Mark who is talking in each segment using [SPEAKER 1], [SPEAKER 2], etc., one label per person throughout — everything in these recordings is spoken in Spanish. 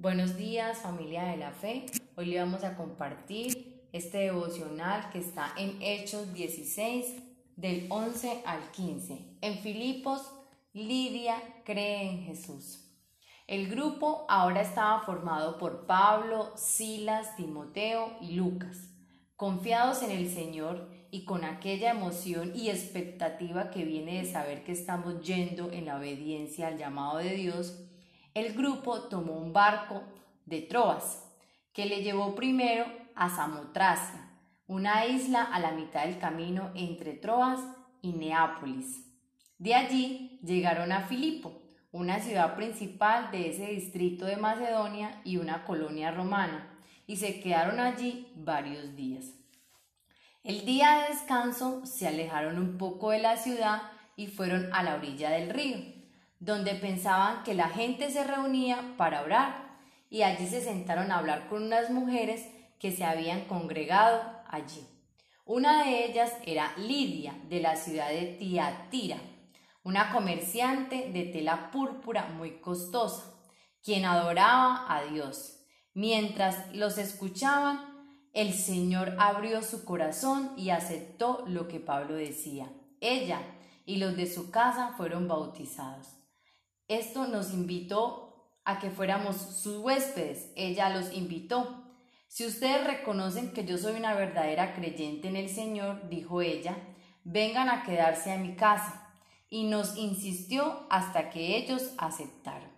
[SPEAKER 1] Buenos días familia de la fe. Hoy le vamos a compartir este devocional que está en Hechos 16 del 11 al 15. En Filipos, Lidia cree en Jesús. El grupo ahora estaba formado por Pablo, Silas, Timoteo y Lucas. Confiados en el Señor y con aquella emoción y expectativa que viene de saber que estamos yendo en la obediencia al llamado de Dios, el grupo tomó un barco de Troas, que le llevó primero a Samotracia, una isla a la mitad del camino entre Troas y Neápolis. De allí llegaron a Filipo, una ciudad principal de ese distrito de Macedonia y una colonia romana, y se quedaron allí varios días. El día de descanso se alejaron un poco de la ciudad y fueron a la orilla del río donde pensaban que la gente se reunía para orar y allí se sentaron a hablar con unas mujeres que se habían congregado allí. Una de ellas era Lidia de la ciudad de Tiatira, una comerciante de tela púrpura muy costosa, quien adoraba a Dios. Mientras los escuchaban, el Señor abrió su corazón y aceptó lo que Pablo decía. Ella y los de su casa fueron bautizados. Esto nos invitó a que fuéramos sus huéspedes. Ella los invitó. Si ustedes reconocen que yo soy una verdadera creyente en el Señor, dijo ella, vengan a quedarse a mi casa. Y nos insistió hasta que ellos aceptaron.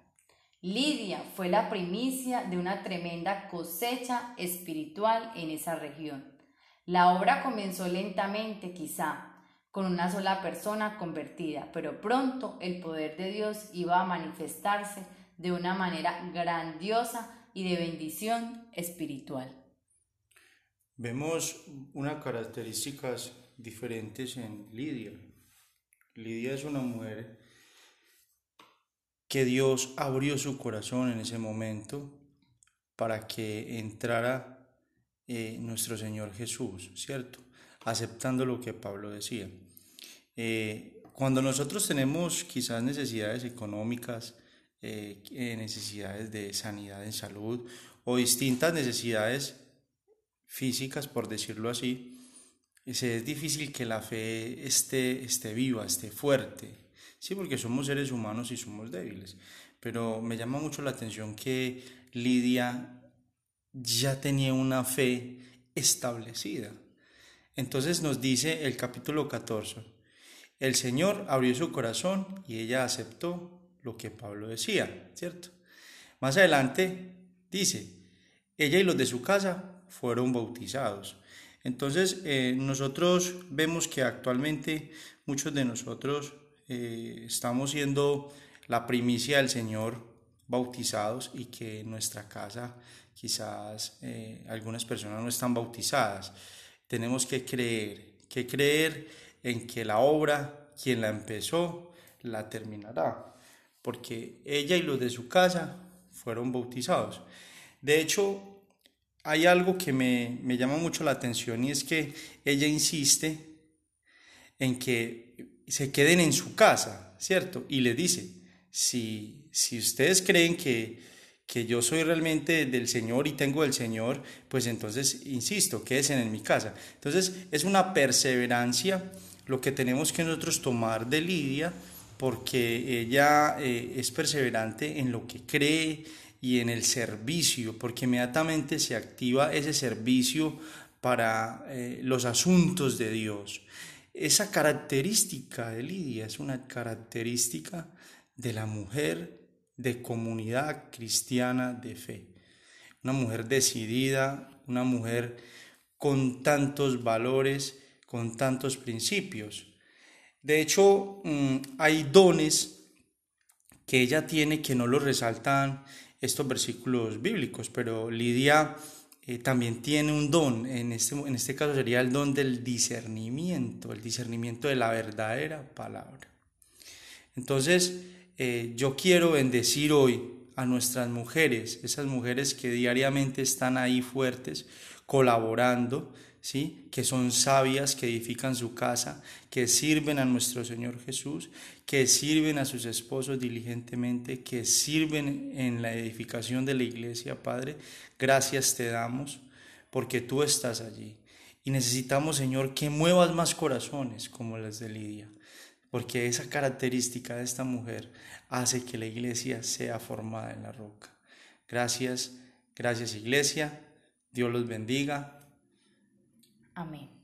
[SPEAKER 1] Lidia fue la primicia de una tremenda cosecha espiritual en esa región. La obra comenzó lentamente, quizá, con una sola persona convertida, pero pronto el poder de Dios iba a manifestarse de una manera grandiosa y de bendición espiritual.
[SPEAKER 2] Vemos unas características diferentes en Lidia. Lidia es una mujer que Dios abrió su corazón en ese momento para que entrara eh, nuestro Señor Jesús, ¿cierto? Aceptando lo que Pablo decía. Eh, cuando nosotros tenemos quizás necesidades económicas, eh, eh, necesidades de sanidad en salud o distintas necesidades físicas, por decirlo así, es difícil que la fe esté, esté viva, esté fuerte, sí, porque somos seres humanos y somos débiles. Pero me llama mucho la atención que Lidia ya tenía una fe establecida. Entonces nos dice el capítulo 14, el Señor abrió su corazón y ella aceptó lo que Pablo decía, ¿cierto? Más adelante dice, ella y los de su casa fueron bautizados. Entonces eh, nosotros vemos que actualmente muchos de nosotros eh, estamos siendo la primicia del Señor bautizados y que en nuestra casa quizás eh, algunas personas no están bautizadas tenemos que creer, que creer en que la obra, quien la empezó, la terminará, porque ella y los de su casa fueron bautizados. De hecho, hay algo que me, llama mucho la atención y es que ella insiste en que se queden en su casa, ¿cierto? Y le dice, si, si ustedes creen que que yo soy realmente del Señor y tengo del Señor, pues entonces, insisto, quédese en mi casa. Entonces, es una perseverancia lo que tenemos que nosotros tomar de Lidia, porque ella eh, es perseverante en lo que cree y en el servicio, porque inmediatamente se activa ese servicio para eh, los asuntos de Dios. Esa característica de Lidia es una característica de la mujer de comunidad cristiana de fe. Una mujer decidida, una mujer con tantos valores, con tantos principios. De hecho, mm, hay dones que ella tiene que no los resaltan estos versículos bíblicos, pero Lidia eh, también tiene un don, en este, en este caso sería el don del discernimiento, el discernimiento de la verdadera palabra. Entonces, eh, yo quiero bendecir hoy a nuestras mujeres, esas mujeres que diariamente están ahí fuertes, colaborando, ¿sí? que son sabias, que edifican su casa, que sirven a nuestro Señor Jesús, que sirven a sus esposos diligentemente, que sirven en la edificación de la iglesia, Padre. Gracias te damos porque tú estás allí. Y necesitamos, Señor, que muevas más corazones como las de Lidia, porque esa característica de esta mujer hace que la iglesia sea formada en la roca. Gracias, gracias iglesia. Dios los bendiga.
[SPEAKER 1] Amén.